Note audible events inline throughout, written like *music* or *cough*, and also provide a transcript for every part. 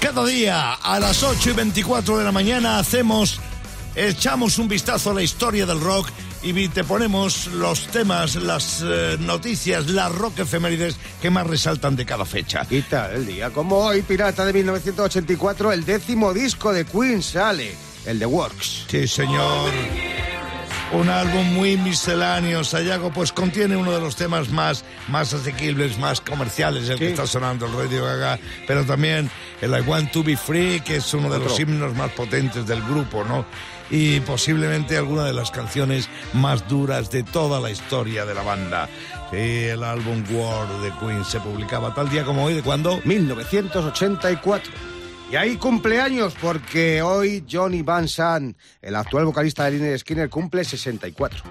Cada día a las 8 y 24 de la mañana hacemos, echamos un vistazo a la historia del rock y te ponemos los temas, las eh, noticias, las rock efemérides que más resaltan de cada fecha. Y tal, el día como hoy, Pirata de 1984, el décimo disco de Queen sale, el The Works. Sí, señor. Un álbum muy misceláneo, Sayago, pues contiene uno de los temas más, más asequibles, más comerciales, el que está sonando el Radio Gaga, pero también el I Want to Be Free, que es uno de los himnos más potentes del grupo, ¿no? Y posiblemente alguna de las canciones más duras de toda la historia de la banda. Sí, el álbum War de Queen se publicaba tal día como hoy, ¿de cuándo? 1984. Y hay cumpleaños porque hoy Johnny Van Sant, el actual vocalista de Liner Skinner, cumple 64.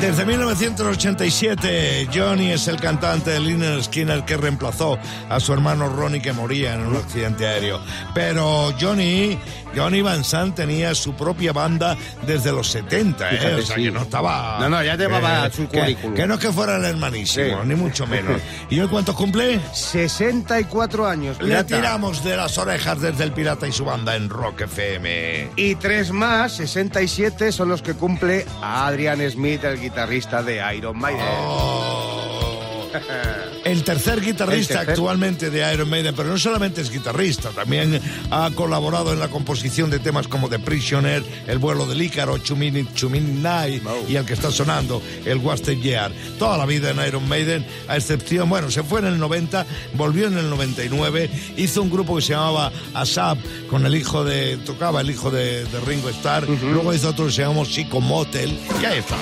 Desde 1987, Johnny es el cantante de Liner Skinner que reemplazó a su hermano Ronnie que moría en un accidente aéreo. Pero Johnny, Johnny Van Sant tenía su propia banda desde los 70, ¿eh? O sea sí. que no estaba... No, no, ya llevaba su que, currículum. que no es que fuera el hermanísimo, Sí. ni mucho menos. *laughs* ¿Y hoy cuántos cumple? 64 años, Le Pirata. tiramos de las orejas desde el Pirata y su banda en Rock FM. Y tres más, 67, son los que cumple Adrian Smith, el guitarrista de Iron Maiden. *laughs* El tercer guitarrista El tercer. actualmente de Iron Maiden, pero no solamente es guitarrista, también ha colaborado en la composición de temas como The Prisoner, El vuelo del Ícaro, Chumini Night y el que está sonando, el Wasted Year. Toda la vida en Iron Maiden, a excepción, bueno, se fue en el 90, volvió en el 99, hizo un grupo que se llamaba ASAP con el hijo de, tocaba el hijo de, de Ringo Starr, luego hizo otro que se llamó Psycho Motel, y ahí está.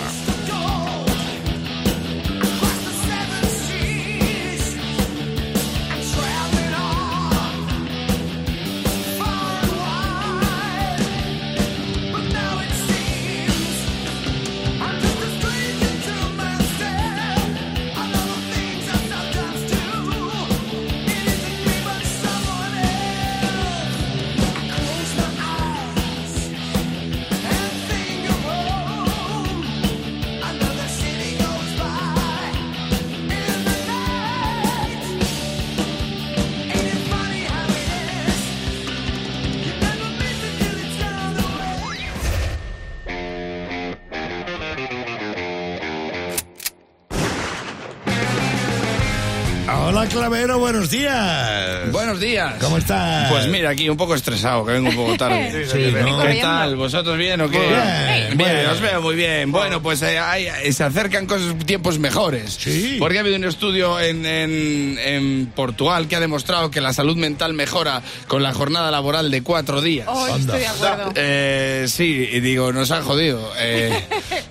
Hola Clavero, buenos días. Buenos días. ¿Cómo estás? Pues mira, aquí un poco estresado, que vengo un poco tarde. *laughs* Sí, ¿no? ¿Qué tal? ¿Vosotros bien o qué? Bien, Bien, bueno. os veo muy bien. Bueno, pues eh, hay- eh, se acercan cosas, tiempos mejores. Sí. Porque ha habido un estudio en, en- en Portugal que ha demostrado que la salud mental mejora con la jornada laboral de cuatro días. Anda. estoy de acuerdo. Eh, sí, y digo, nos han jodido. Eh,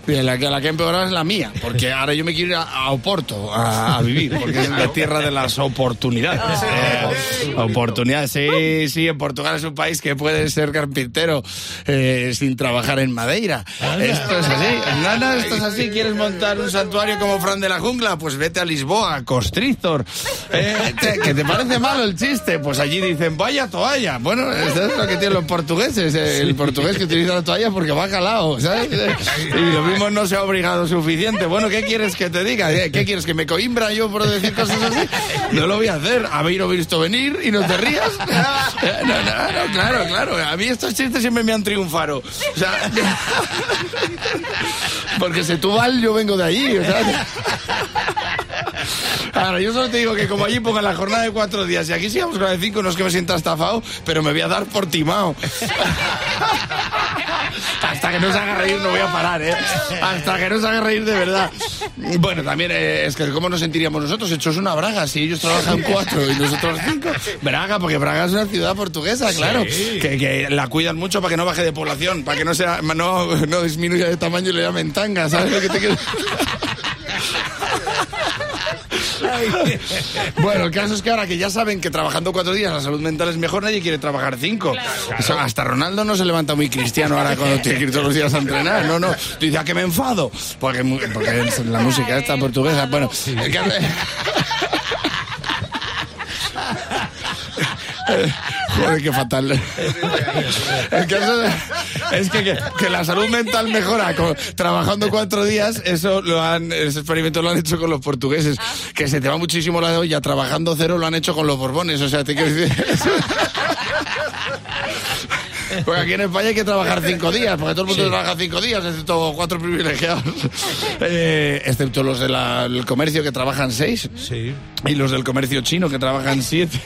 la, que- la que ha empeorado es la mía, porque ahora yo me quiero ir a, a Oporto a, a vivir, porque es la tierra de las oportunidades. Eh, oportunidades, sí, sí, en Portugal es un país que puede ser carpintero eh, sin trabajar en Madeira. Esto es así. No, no, esto es así. ¿Quieres montar un santuario como Fran de la Jungla? Pues vete a Lisboa, Constrictor. Eh, te- ¿Que te parece malo el chiste? Pues allí dicen, vaya toalla. Bueno, eso es lo que tienen los portugueses. eh, El portugués que utiliza la toalla porque va calado, ¿sabes? Y lo mismo no se ha obligado suficiente. Bueno, ¿qué quieres que te diga? Eh, ¿Qué quieres? ¿Que me coimbra yo por decir cosas así? No lo voy a hacer. ¿Habéis visto venir y no te rías? *laughs* No, no, no, claro, claro. A mí estos chistes siempre me han triunfado. O sea, *laughs* porque Setúbal yo vengo de allí. Ahora, yo solo te digo que como allí pongan la jornada de cuatro días y aquí sigamos con la de cinco, no es que me sienta estafado, pero me voy a dar por timao. Hasta que no se haga reír no voy a parar, ¿eh? Hasta que no se haga reír de verdad. Bueno, también eh, es que cómo nos sentiríamos nosotros hechos una Braga si ellos trabajan cuatro y nosotros cinco. Braga, porque Braga es una ciudad portuguesa, claro, que, que la cuidan mucho para que no baje de población, para que no sea no, no disminuya de tamaño y le llamen tanga, ¿sabes lo que te quiero? *laughs* Bueno, el caso es que ahora que ya saben que trabajando cuatro días la salud mental es mejor, nadie quiere trabajar cinco. O sea, hasta Ronaldo no se levanta muy cristiano ahora cuando *laughs* tiene que ir todos los días a entrenar. No, no. Dice, ¿a qué me enfado? Porque, porque la música esta portuguesa. Bueno, el caso- *laughs* Joder, qué fatal. El caso de- es que, que, la salud mental mejora trabajando cuatro días. Eso lo han, ese experimento lo han hecho con los portugueses. Que se te va muchísimo la olla. Trabajando cero lo han hecho con los borbones. O sea, te quiero decir. Porque aquí en España hay que trabajar cinco días, porque todo el mundo trabaja cinco días, excepto cuatro privilegiados. Eh, excepto los del comercio que trabajan seis. Sí. Y los del comercio chino que trabajan siete.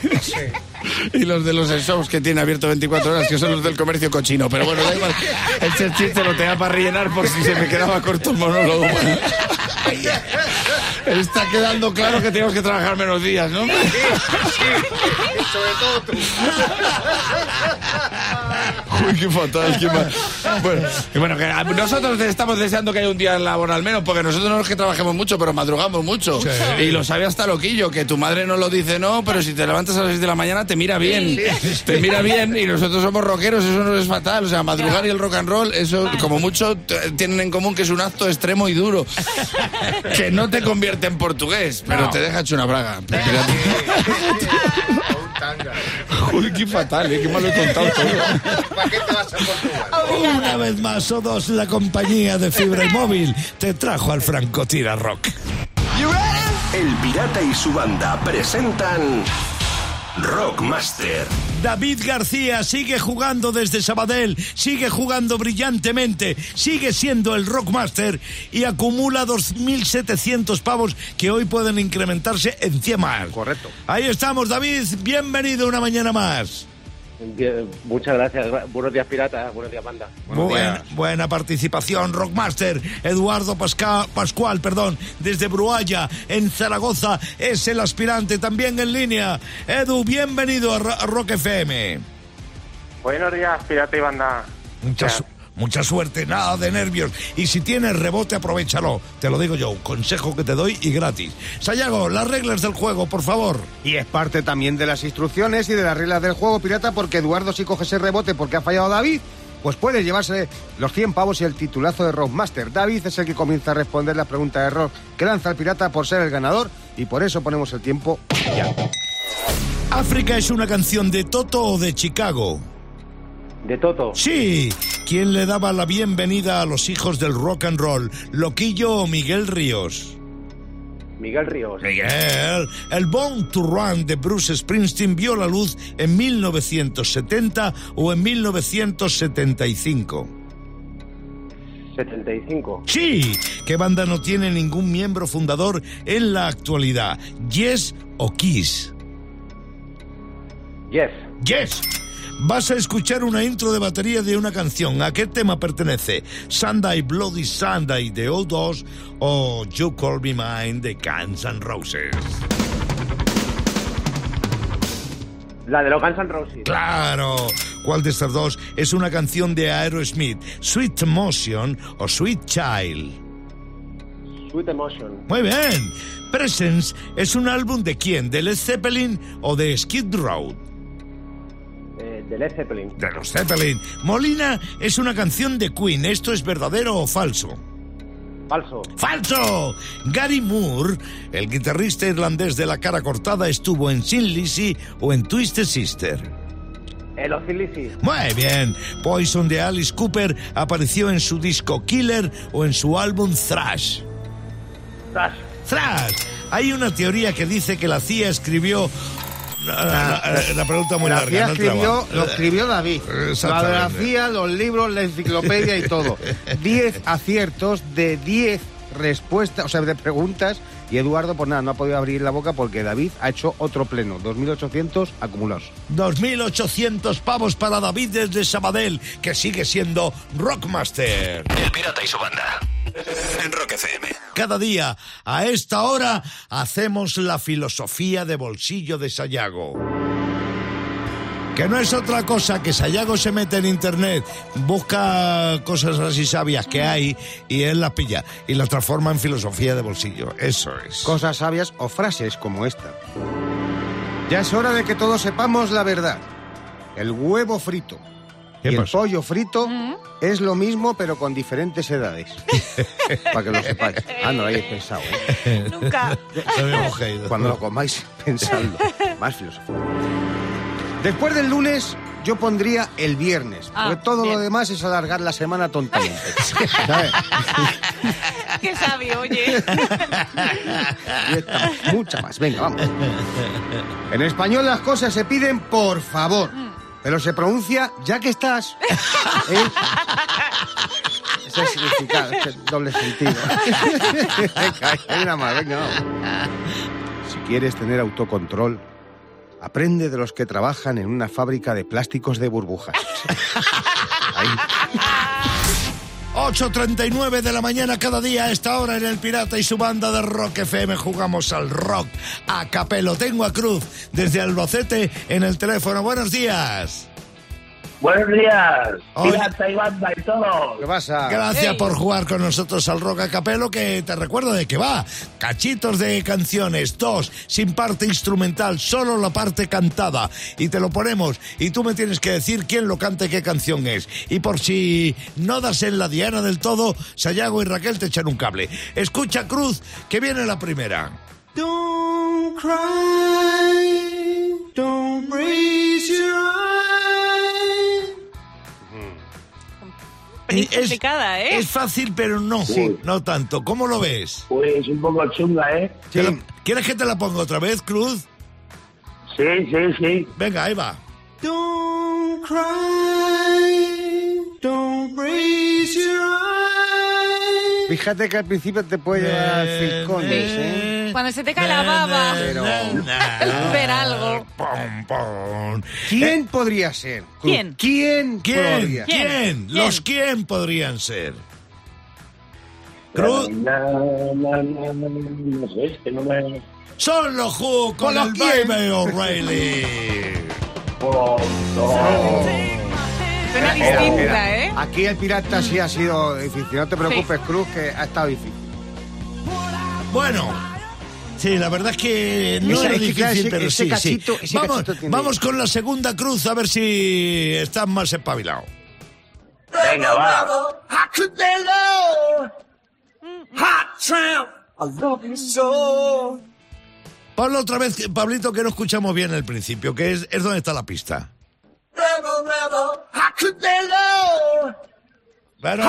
Y los de los shows que tienen abierto 24 horas, que son los del comercio cochino. Pero bueno, da igual. Ese chiste lo tenía para rellenar por si se me quedaba corto el monólogo. Está quedando claro que tenemos que trabajar menos días, ¿no? Sobre todo tú. Uy, *laughs* qué fatal, qué mal. Bueno, y bueno, que nosotros estamos deseando que haya un día laboral menos, porque nosotros no es que trabajemos mucho, pero madrugamos mucho. Y lo sabe hasta loquillo, que tu madre no lo dice no, pero si te levantas a las 6 de la mañana te mira bien. Te mira bien y nosotros somos rockeros, eso no es fatal. O sea, madrugar y el rock and roll, eso como mucho tienen en común que es un acto extremo y duro. Que no te convierte en portugués, pero te deja hecho una braga. *laughs* Tanga. Uy, qué fatal, ¿eh? qué mal he contado todo. ¿Para qué te vas a Portugal? Una vez más, o dos, la compañía de fibra y móvil te trajo al Francotira Rock. El Pirata y su banda presentan Rockmaster. David García sigue jugando desde Sabadell, sigue jugando brillantemente, sigue siendo el Rockmaster y acumula 2.700 pavos que hoy pueden incrementarse en 100 más. Correcto. Ahí estamos, David, bienvenido una mañana más. Bien, Muchas gracias. Buenos días, pirata. Buenos días, banda. Buenos Buen- días. buena participación, Rockmaster. Eduardo Pasca- Pascual, perdón, desde Brualla, en Zaragoza, es el aspirante también en línea. Edu, bienvenido a, Ro- a Rock FM. Buenos días, pirata y banda. Mucha, su- mucha suerte, nada de nervios. Y si tienes rebote, aprovechalo. Te lo digo yo, consejo que te doy y gratis. Sayago, las reglas del juego, por favor. Y es parte también de las instrucciones y de las reglas del juego, pirata, porque Eduardo si coge ese rebote porque ha fallado David, pues puede llevarse los 100 pavos y el titulazo de Rockmaster. David es el que comienza a responder la pregunta de rock que lanza el pirata por ser el ganador y por eso ponemos el tiempo ya. ¿África es una canción de Toto o de Chicago? De Toto. Sí. ¿Quién le daba la bienvenida a los hijos del rock and roll? ¿Loquillo o Miguel Ríos? Miguel Ríos. Miguel, el Born to Run de Bruce Springsteen vio la luz en 1970 o en 1975. 75. Sí, ¿qué banda no tiene ningún miembro fundador en la actualidad? ¿Yes o Kiss? Yes. Yes. Vas a escuchar una intro de batería de una canción. ¿A qué tema pertenece? Sunday Bloody Sunday de O2 o You Call Me Mine de Guns N' Roses. La de los Guns N' Roses. Claro. ¿Cuál de estas dos es una canción de Aerosmith? Sweet Emotion o Sweet Child. Sweet Emotion. Muy bien. Presence es un álbum de quién? ¿De Led Zeppelin o de Skid Row? De Led Zeppelin. De los Zeppelin. Molina es una canción de Queen. ¿Esto es verdadero o falso? Falso. ¡Falso! Gary Moore, el guitarrista irlandés de la cara cortada, estuvo en Sin Lizzy o en Twisted Sister. El Ocilisi. Muy bien. Poison de Alice Cooper apareció en su disco Killer o en su álbum Thrash. Trash. Thrash. Hay una teoría que dice que la CIA escribió. La, la- la pregunta muy La larga. No escribió, lo escribió David. La de la Exactamente. CIA, los libros, la enciclopedia y todo. *laughs* 10 aciertos de 10 respuestas, o sea, de preguntas. Y Eduardo, pues nada, no ha podido abrir la boca porque David ha hecho otro pleno. 2.800 acumulados. 2.800 pavos para David desde Sabadell, que sigue siendo Rockmaster. El Pirata y su banda. En Rock FM. Cada día, a esta hora, hacemos la filosofía de bolsillo de Sayago. Que no es otra cosa que Sayago se mete en internet, busca cosas así sabias que hay y él las pilla y las transforma en filosofía de bolsillo. Eso es. Cosas sabias o frases como esta. Ya es hora de que todos sepamos la verdad. El huevo frito ¿Qué y el pasó? pollo frito es lo mismo pero con diferentes edades. *laughs* Para que lo sepáis. Ah, no lo hayáis pensado. ¿eh? *laughs* Nunca. Se me ha cogido. Cuando lo comáis, *laughs* pensadlo. Más filosofía. Después del lunes, yo pondría el viernes. Ah, porque todo bien. lo demás es alargar la semana tontamente. ¿Sabes? Qué sabio, oye. Y esta, mucha más. Venga, vamos. En español las cosas se piden por favor. Pero se pronuncia ya que estás. *laughs* ¿Eh? Ese es el significado, ese es doble sentido. *laughs* venga, una más, venga. Si quieres tener autocontrol, aprende de los que trabajan en una fábrica de plásticos de burbujas. *laughs* Ahí. 8.39 de la mañana cada día a esta hora en El Pirata y su banda de Rock FM jugamos al rock a capelo. Tengo a Cruz desde Albacete en el teléfono. Buenos días. Buenos días, pirata y banda y todo. ¿Qué pasa? Gracias Hey. por jugar con nosotros al rock a capelo que te recuerdo de que va. Cachitos de canciones, dos, sin parte instrumental, solo la parte cantada. Y te lo ponemos y tú me tienes que decir quién lo canta y qué canción es. Y por si no das en la diana del todo, Sayago y Raquel te echan un cable. Escucha Cruz, que viene la primera. Don't cry, don't raise your eyes. Es- complicada, ¿eh? Es fácil, pero no, Sí. no tanto. ¿Cómo lo ves? Pues un poco chunga, ¿eh? ¿Te la- ¿Quieres que te la ponga otra vez, Cruz? Sí, sí, sí. Venga, ahí va. Don't cry, don't raise your eyes. Fíjate que al principio te puede llevar Eh, Collins, ¿eh? Cuando se te cae la baba. Pero- Ver *laughs* algo. Pom, pom. ¿Quién podría ser? ¿Quién? ¿Quién? ¿Quién? podría? ¿Quién? ¿Quién? Los quién podrían ser. Cruz. Na, na, na, no sé, es que no me... Son los Who con los el quién? Baby O'Reilly. *laughs* No. Suena Mira, distinta, ¿eh? Aquí el pirata sí ha sido difícil. No te preocupes, Cruz, que ha estado difícil. Bueno. Sí, la verdad es que no Esa- era es difícil, ese- pero ese sí, cachito- sí. Vamos, vamos con la segunda cruz a ver si estás más espabilado. Venga, va. Ponlo otra vez, Pablito, que no escuchamos bien el principio, que es, es donde está la pista. Bueno,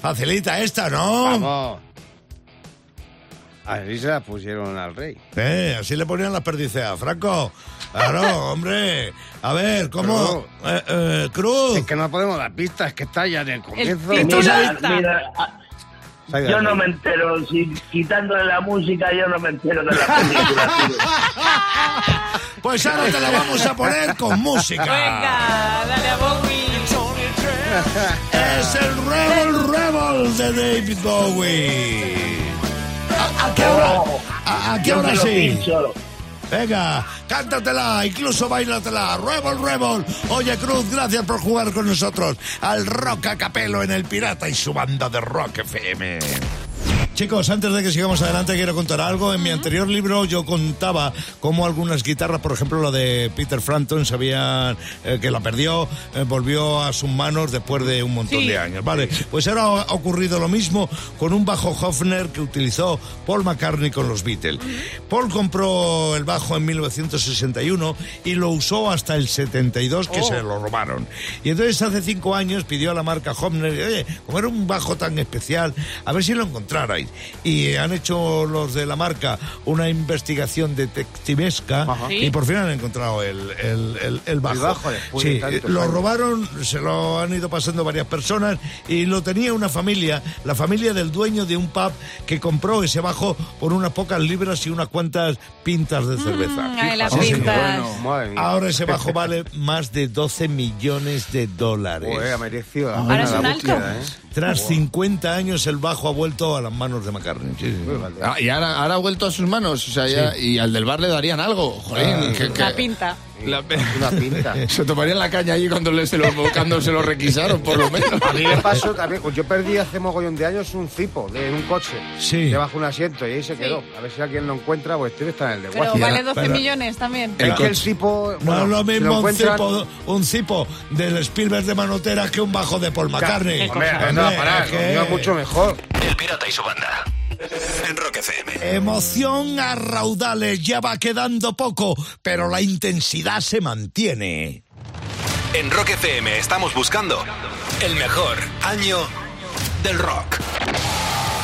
facilita esta, ¿no? Vamos. Así se la pusieron al rey. Eh, así le ponían las perdiceas, Franco. Claro, *laughs* hombre. A ver, ¿cómo? Eh, eh, Cruz. Es que no podemos dar pistas, es que está ya en el comienzo. El Tú Mira, sabes- mira, ah, yo no me entero, si quitándole la música yo no me entero de la película. *laughs* *laughs* Pues ahora te la vamos a poner con música. Venga, dale a Bowie. Es el Rebel Rebel de David Bowie. ¿A, a qué hora? ¿A, a qué hora sí? Venga, cántatela, incluso bailatela. Rebel Rebel. Oye, Cruz, gracias por jugar con nosotros al Rock a Capelo en El Pirata y su banda de Rock FM. Chicos, antes de que sigamos adelante quiero contar algo. En mi anterior libro yo contaba cómo algunas guitarras, por ejemplo la de Peter Frampton, sabían eh, que la perdió, eh, volvió a sus manos después de un montón Sí. de años. Vale, pues ahora ha ocurrido lo mismo con un bajo Hofner que utilizó Paul McCartney con los Beatles. Paul compró el bajo en 1961 y lo usó hasta el 72 que se lo robaron. Y entonces hace cinco años pidió a la marca Hofner, oye, como era un bajo tan especial, a ver si lo encontrarais. Y han hecho los de la marca una investigación detectivesca Ajá. y por fin han encontrado el, el, el- el bajo. bajo después de Sí, tantos lo robaron, se lo han ido pasando varias personas y lo tenía una familia, la familia del dueño de un pub que compró ese bajo por unas pocas libras y unas cuantas pintas de cerveza. Mm, ay, las Sí, sí. pintas. Mía. Ahora ese bajo *laughs* vale más de 12 millones de dólares. Ha merecido Ahora es un búsqueda, alto. ¿eh? Tras 50 años el bajo ha vuelto a las manos de McCartney. Sí, sí. Ah, y ahora, ahora ha vuelto a sus manos. O sea, ya- y al del bar le darían algo. Jolín, que- que- La pinta. La- Una pinta. *laughs* se tomarían la caña allí cuando, le, se lo, cuando se lo requisaron, por lo menos. A mí me pasó también, pues yo perdí hace mogollón de años un cipo de, en un coche. Sí. Debajo de un asiento y ahí se quedó. A ver si alguien lo encuentra, pues tiene que estar en el de Pero vale ahora- 12 pero- millones también. El Es que el cipo. No bueno, es lo si mismo un encuentran- cipo, un cipo del Spielberg de Manotera que un bajo de Paul McCartney. Hombre, no, mucho mejor. El Pirata y su banda. En Rock FM. Emoción a raudales, ya va quedando poco, pero la intensidad se mantiene. En Rock FM estamos buscando el mejor año del rock.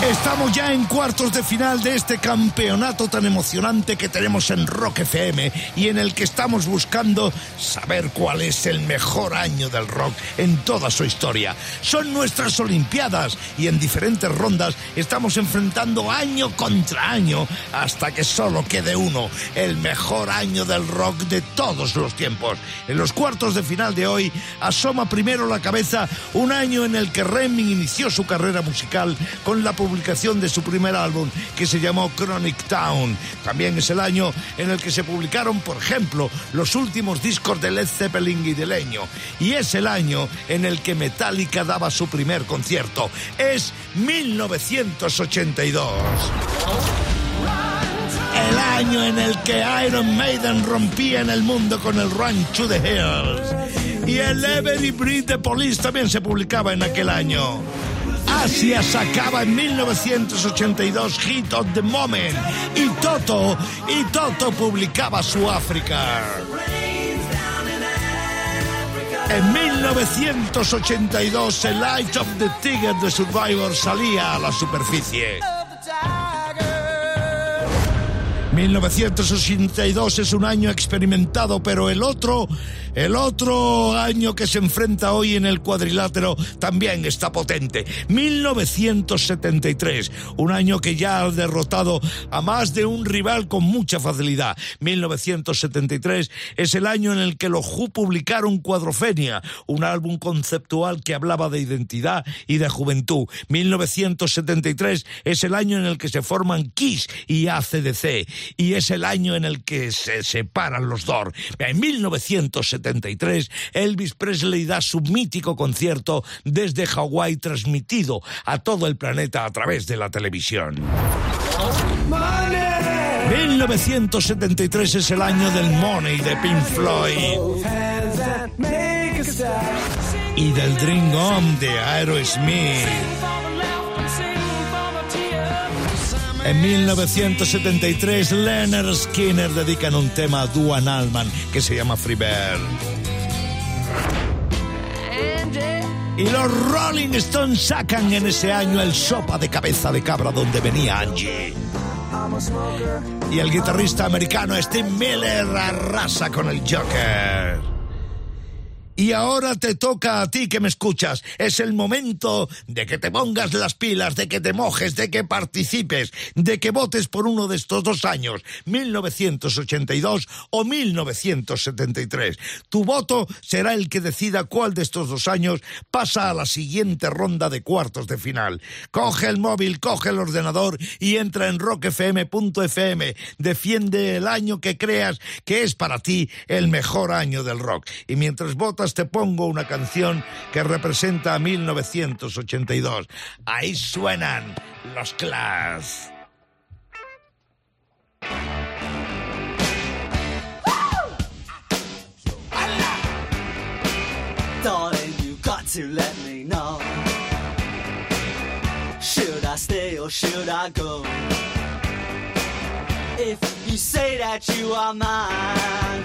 Estamos ya en cuartos de final de este campeonato tan emocionante que tenemos en Rock FM y en el que estamos buscando saber cuál es el mejor año del rock en toda su historia. Son nuestras Olimpiadas y en diferentes rondas estamos enfrentando año contra año hasta que solo quede uno, el mejor año del rock de todos los tiempos. En los cuartos de final de hoy asoma primero la cabeza un año en el que Remy inició su carrera musical con la publicación de su primer álbum que se llamó Chronic Town. También es el año en el que se publicaron, por ejemplo, los últimos discos de Led Zeppelin y de Leño. Y es el año en el que Metallica daba su primer concierto. Es 1982. El año en el que Iron Maiden rompía en el mundo con el Run to the Hills. Y el Every Breathe de Police también se publicaba en aquel año. Asia sacaba en 1982 Hit of the Moment y Toto, y Toto publicaba su África. En 1982 el Light of the Tiger de Survivor salía a la superficie. 1982 es un año experimentado, pero el otro, el otro año que se enfrenta hoy en el cuadrilátero también está potente. 1973, un año que ya ha derrotado a más de un rival con mucha facilidad. 1973 es el año en el que los Who publicaron Cuadrofenia, un álbum conceptual que hablaba de identidad y de juventud. 1973 es el año en el que se forman Kiss y ACDC y es el año en el que se separan los Doors. En 1973, Elvis Presley da su mítico concierto desde Hawái transmitido a todo el planeta a través de la televisión. 1973 es el año del Money de Pink Floyd y del Dream On de Aerosmith. En 1973, Leonard Skinner dedican un tema a Duan Allman que se llama Free Bird. Y los Rolling Stones sacan en ese año el sopa de cabeza de cabra donde venía Angie. Y el guitarrista americano Steve Miller arrasa con el Joker. Y ahora te toca a ti que me escuchas. Es el momento de que te pongas las pilas, de que te mojes, de que participes, de que votes por uno de estos dos años, 1982 o 1973. Tu voto será el que decida cuál de estos dos años pasa a la siguiente ronda de cuartos de final. Coge el móvil, coge el ordenador y entra en rockfm.fm. Defiende el año que creas que es para ti el mejor año del rock. Y mientras votas te pongo una canción que representa a 1982. Ahí suenan los Clash. Darling, you got to let me know. Should I stay or should I go? If you say that you are mine,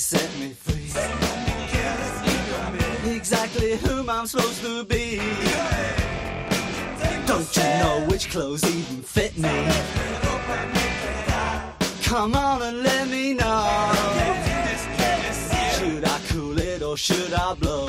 Set me free. Exactly whom I'm supposed to be. Don't you know which clothes even fit me? Come on and let me know. Should I cool it or should I blow?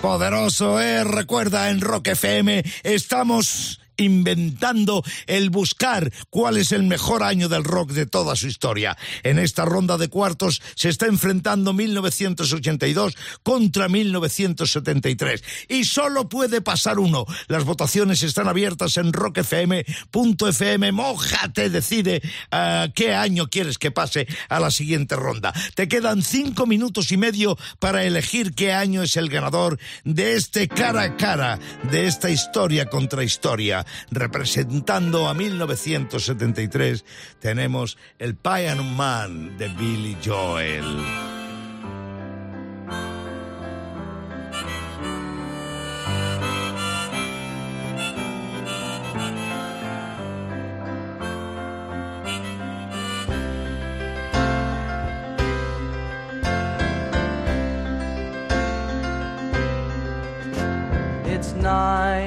Poderoso, eh. Recuerda, en Rock FM estamos inventando el buscar cuál es el mejor año del rock de toda su historia. En esta ronda de cuartos se está enfrentando 1982 contra 1973 y solo puede pasar uno. Las votaciones están abiertas en rockfm.fm. Mójate, decide ah, qué año quieres que pase a la siguiente ronda. Te quedan cinco minutos y medio para elegir qué año es el ganador de este cara a cara, de esta historia contra historia. Representando a 1973 tenemos el Piano Man de Billy Joel.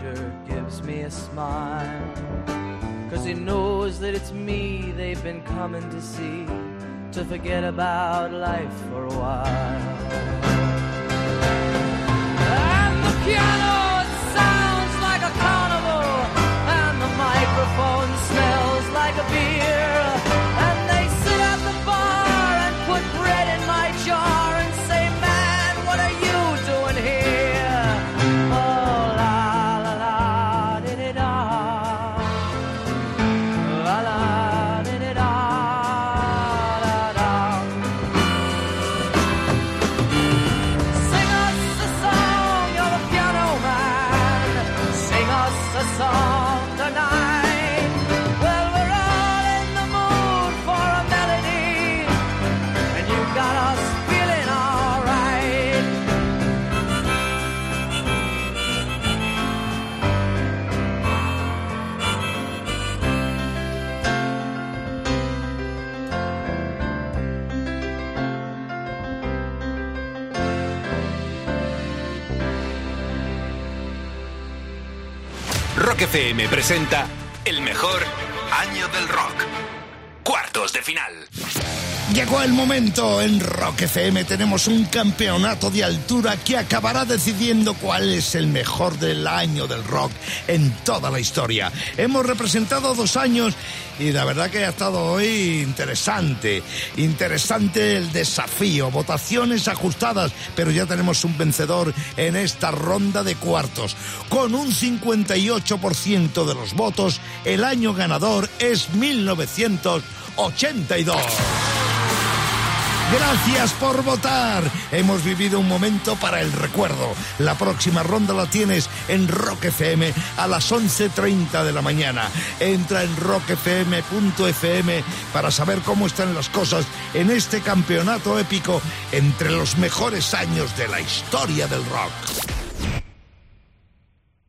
Manager gives me a smile. Cause he knows that it's me they've been coming to see to forget about life for a while. And the piano sounds like a carnival, and the microphone smells like a beer. FM presenta el mejor año del rock. Cuartos de final. Llegó el momento. En Rock FM tenemos un campeonato de altura que acabará decidiendo cuál es el mejor del año del rock en toda la historia. Hemos representado dos años y la verdad que ha estado hoy interesante. Interesante el desafío. Votaciones ajustadas, pero ya tenemos un vencedor en esta ronda de cuartos. Con un 58% de los votos, el año ganador es 1982. Gracias por votar. Hemos vivido un momento para el recuerdo. La próxima ronda la tienes en Rock FM a las 11.30 de la mañana. Entra en rockfm.fm para saber cómo están las cosas en este campeonato épico entre los mejores años de la historia del rock.